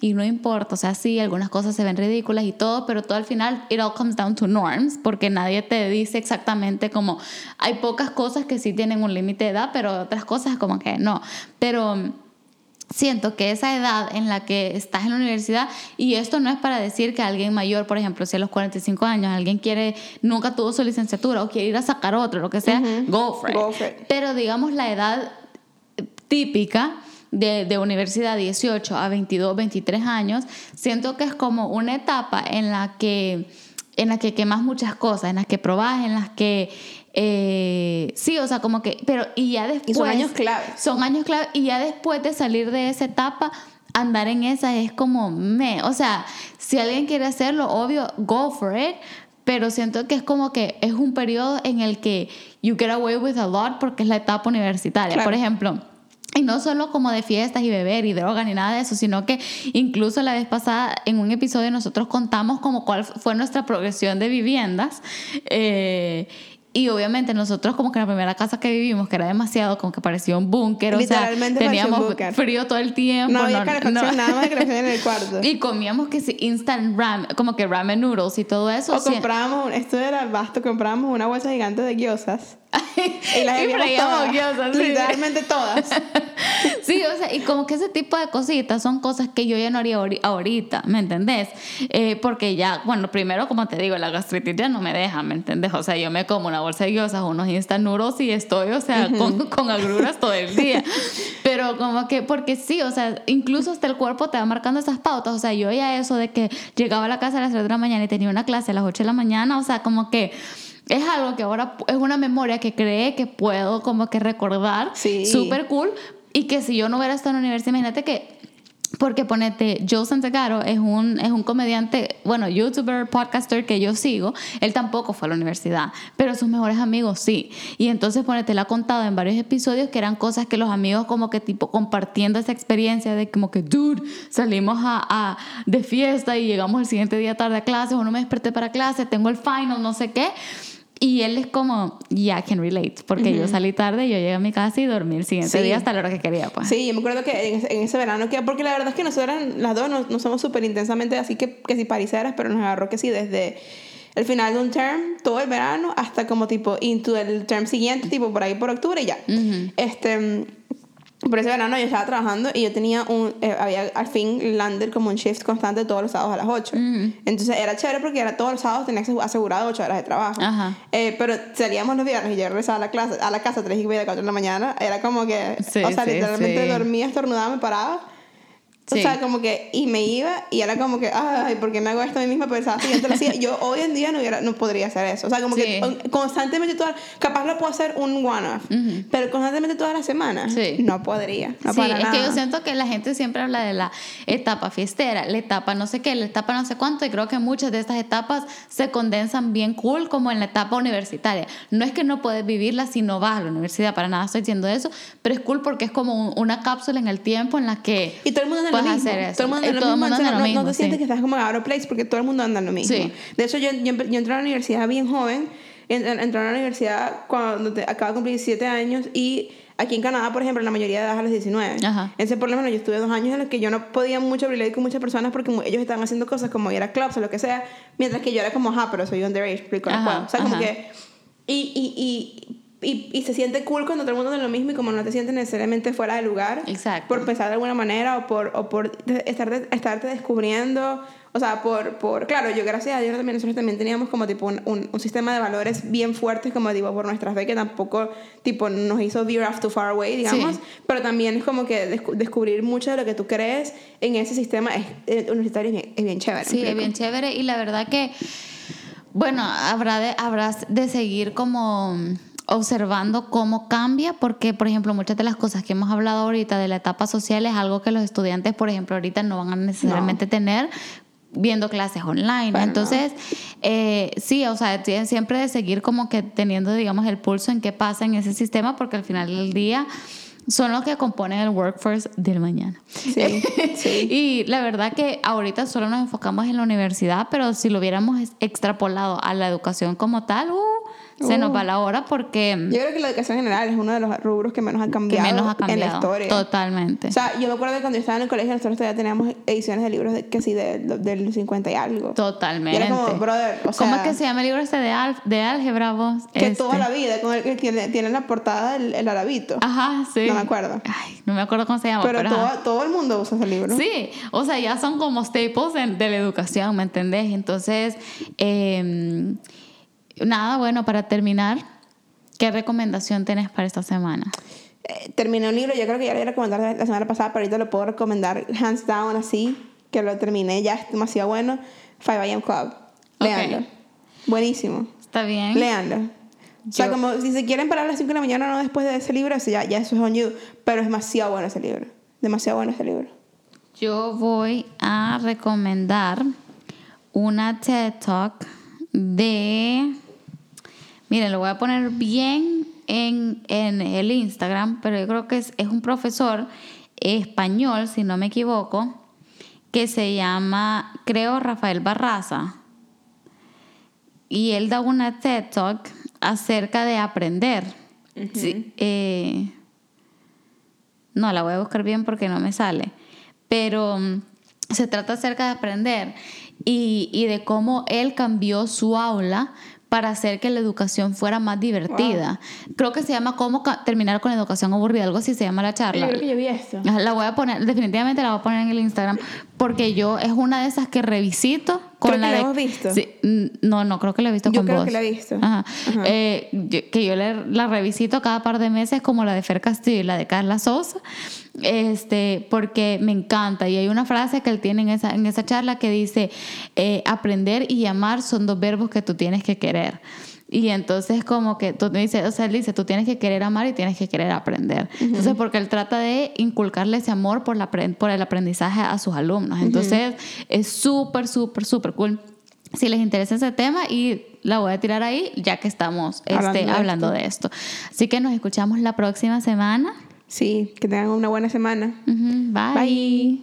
Y no importa, o sea, sí, algunas cosas se ven ridículas y todo, pero todo al final, it all comes down to norms, porque nadie te dice exactamente como, hay pocas cosas que sí tienen un límite de edad, pero otras cosas como que no. Pero siento que esa edad en la que estás en la universidad, y esto no es para decir que alguien mayor, por ejemplo, si a los 45 años alguien quiere, nunca tuvo su licenciatura o quiere ir a sacar otro, lo que sea, go for it. Go for it. Pero digamos la edad típica de, de universidad 18 a 22, 23 años, siento que es como una etapa en la que en la que quemas muchas cosas, en las que probas, en las que eh, sí, o sea, como que, pero y ya después... Y son años clave. Son años clave y ya después de salir de esa etapa, andar en esa es como me, o sea, si alguien quiere hacerlo, obvio, go for it, pero siento que es como que es un periodo en el que you get away with a lot porque es la etapa universitaria. Claro. Por ejemplo, y no solo como de fiestas y beber y droga ni nada de eso, sino que incluso la vez pasada en un episodio nosotros contamos como cuál fue nuestra progresión de viviendas. eh, y obviamente nosotros como que en la primera casa que vivimos, que era demasiado, como que parecía un búnker, o sea, teníamos frío todo el tiempo. No había no- calefacción, no- nada más calefacción en el cuarto. (laughs) Y comíamos que sí, instant ramen, como que ramen noodles y todo eso. O comprábamos, esto era vasto, comprábamos una bolsa gigante de gyozas. Y las (laughs) bebíamos todas. sí. Literalmente todas. (laughs) Sí, o sea, y como que ese tipo de cositas son cosas que yo ya no haría ahori- ahorita, ¿me entendés? Eh, porque ya, bueno, primero, como te digo, la gastritis ya no me deja, ¿me entendés? O sea, yo me como una bolsa de guiosas, unos instant noodles y estoy, o sea, con, con agruras todo el día. (laughs) Pero como que, porque sí, o sea, incluso hasta el cuerpo te va marcando esas pautas. O sea, yo ya eso de que llegaba a la casa a las 3 de la mañana y tenía una clase a las 8 de la mañana, o sea, como que... Es algo que ahora es una memoria que cree que puedo como que recordar. Sí. Súper cool. Y que si yo no hubiera estado en la universidad, imagínate que. Porque ponete, Joe Santagaro es un, es un comediante, bueno, youtuber, podcaster que yo sigo. Él tampoco fue a la universidad, pero sus mejores amigos sí. Y entonces ponete, él ha contado en varios episodios que eran cosas que los amigos como que tipo compartiendo esa experiencia de como que, dude, salimos a, a- de fiesta y llegamos el siguiente día tarde a clase o no me desperté para clase, tengo el final, no sé qué. Y él es como, yeah, I can relate, porque yo salí tarde, yo llegué a mi casa y dormí el siguiente Sí. día hasta la hora que quería, pues. Sí, yo me acuerdo que en ese, en ese verano, que, porque la verdad es que nosotras las dos no, no somos súper intensamente así que, que sí pariseras, pero nos agarró que sí desde el final de un term, todo el verano, hasta como tipo into el term siguiente, tipo por ahí por octubre y ya. Este, por ese verano yo estaba trabajando y yo tenía un, eh, había al fin landed como un shift constante todos los sábados a las 8. Entonces era chévere porque era todos los sábados tenía asegurado 8 horas de trabajo. Ajá. Eh, pero salíamos los viernes y yo regresaba a la, clase, a la casa a 3 y media, 4 de la mañana. Era como que, Sí, o sea, sí, literalmente sí. dormía, estornudaba, me paraba. Sí. O sea, como que, y me iba y era como que, ay, ¿por qué me hago esto a mí misma? Pero el siguiente lo hacía. Yo hoy en día no, hubiera, no podría hacer eso. O sea, como Sí. que constantemente, toda, capaz lo puedo hacer un one-off, pero constantemente todas las semanas, Sí. no podría. No sí, para es que yo nada. siento que la gente siempre habla de la etapa fiestera, la etapa no sé qué, la etapa no sé cuánto, y creo que muchas de estas etapas se condensan bien cool como en la etapa universitaria. No es que no puedes vivirla si no vas a la universidad, para nada estoy diciendo eso, pero es cool porque es como un- una cápsula en el tiempo en la que Y todo el mundo puedes mismo. hacer eso. Todo el mundo anda en lo todo mismo. mundo anda en entonces lo no, mismo, no te sientes sí. que estás como out of place porque todo el mundo anda en lo mismo. Sí. De hecho, yo, yo, yo entré a la universidad bien joven. en- en- Entré a la universidad cuando te, acabo de cumplir 17 años y aquí en Canadá, por ejemplo, la mayoría de edad a los 19. Ajá. Ese por lo menos yo estuve dos años en los que yo no podía mucho relate con muchas personas porque ellos estaban haciendo cosas como ir a clubs o lo que sea, mientras que yo era como, ah, pero soy underage, explico, no Ajá. O sea, como ajá. que... Y, y, y, y, y se siente cool cuando todo el mundo hace lo mismo y como no te sientes necesariamente fuera de lugar Exacto. por pensar de alguna manera o por, o por de- estar de- estarte descubriendo. O sea, por, por... Claro, yo gracias a Dios también, nosotros también teníamos como tipo un, un, un sistema de valores bien fuertes, como digo, por nuestras fe, que tampoco tipo nos hizo veer off too far away, digamos. Sí. Pero también es como que descu- descubrir mucho de lo que tú crees en ese sistema es, eh, universitario es bien, es bien chévere. Sí, ¿me es bien chévere y la verdad que, bueno, habrá de, habrás de seguir como observando cómo cambia, porque, por ejemplo, muchas de las cosas que hemos hablado ahorita de la etapa social es algo que los estudiantes, por ejemplo, ahorita no van a necesariamente tener viendo clases online. Entonces, eh, sí, o sea, tienen siempre de seguir como que teniendo, digamos, el pulso en qué pasa en ese sistema, porque al final del día son los que componen el workforce del mañana. Sí, (laughs) sí. Y la verdad que ahorita solo nos enfocamos en la universidad, pero si lo hubiéramos extrapolado a la educación como tal, uh, se nos Uh. va la hora porque Yo creo que la educación general es uno de los rubros que menos ha que cambiado, menos ha en la cambiado. historia. Totalmente. O sea, yo me acuerdo que cuando yo estaba en el colegio, nosotros todavía teníamos ediciones de libros de, que sí, de, de- del 50 y algo. Totalmente. Y era como, brother, o sea, ¿Cómo es que se llama el libro este de, al- de álgebra vos? que Este. toda la vida, con el que tiene, tiene en la portada el, el arabito. Ajá, sí. No me acuerdo. Ay, no me acuerdo cómo se llama. pero Pero, todo, todo el mundo usa ese libro. Sí, o sea, ya son como staples en- de la educación, ¿me entendés? Entonces, eh, nada, bueno, para terminar, ¿qué recomendación tenés para esta semana? eh, terminé un libro, yo creo que ya lo había recomendado la semana pasada, pero ahorita lo puedo recomendar hands down así, que lo terminé, ya es demasiado bueno. 5 AM Club. Leanlo. Buenísimo. Está bien. Leanlo. O sea, como si se quieren parar a las 5 de la mañana no después de ese libro, eso ya, ya eso es on you. Pero es demasiado bueno ese libro. Demasiado bueno ese libro. Yo voy a recomendar una TED Talk de... Miren, lo voy a poner bien en, en el Instagram, pero yo creo que es, es un profesor español, si no me equivoco, que se llama, creo, Rafael Barraza. Y él da una TED Talk acerca de aprender. Sí, eh, no, la voy a buscar bien porque no me sale. Pero mm, se trata acerca de aprender y, y de cómo él cambió su aula para hacer que la educación fuera más divertida. Creo que se llama Cómo terminar con la educación aburrida, algo así se llama la Yo charla. creo que yo vi. Ajá, La voy a poner, definitivamente la voy a poner en el Instagram, porque yo es una de esas que revisito con Creo que la la de- hemos visto. Sí, no, no creo que la he visto Yo con creo vos. que la he visto. Ajá. Ajá. Eh, yo- que yo le- la revisito cada par de meses como la de Fer Castillo y la de Carla Sosa, este, porque me encanta. Y hay una frase que él tiene en esa, en esa charla que dice, eh, aprender y amar son dos verbos que tú tienes que querer. Y entonces como que tú dices, o sea, él dice, tú tienes que querer amar y tienes que querer aprender. Entonces, porque él trata de inculcarle ese amor por, la, por el aprendizaje a sus alumnos. Entonces, es súper, súper, súper cool. Si les interesa ese tema y la voy a tirar ahí ya que estamos Hablando este, de hablando de esto. Así que nos escuchamos la próxima semana. Sí, que tengan una buena semana. Bye. Bye.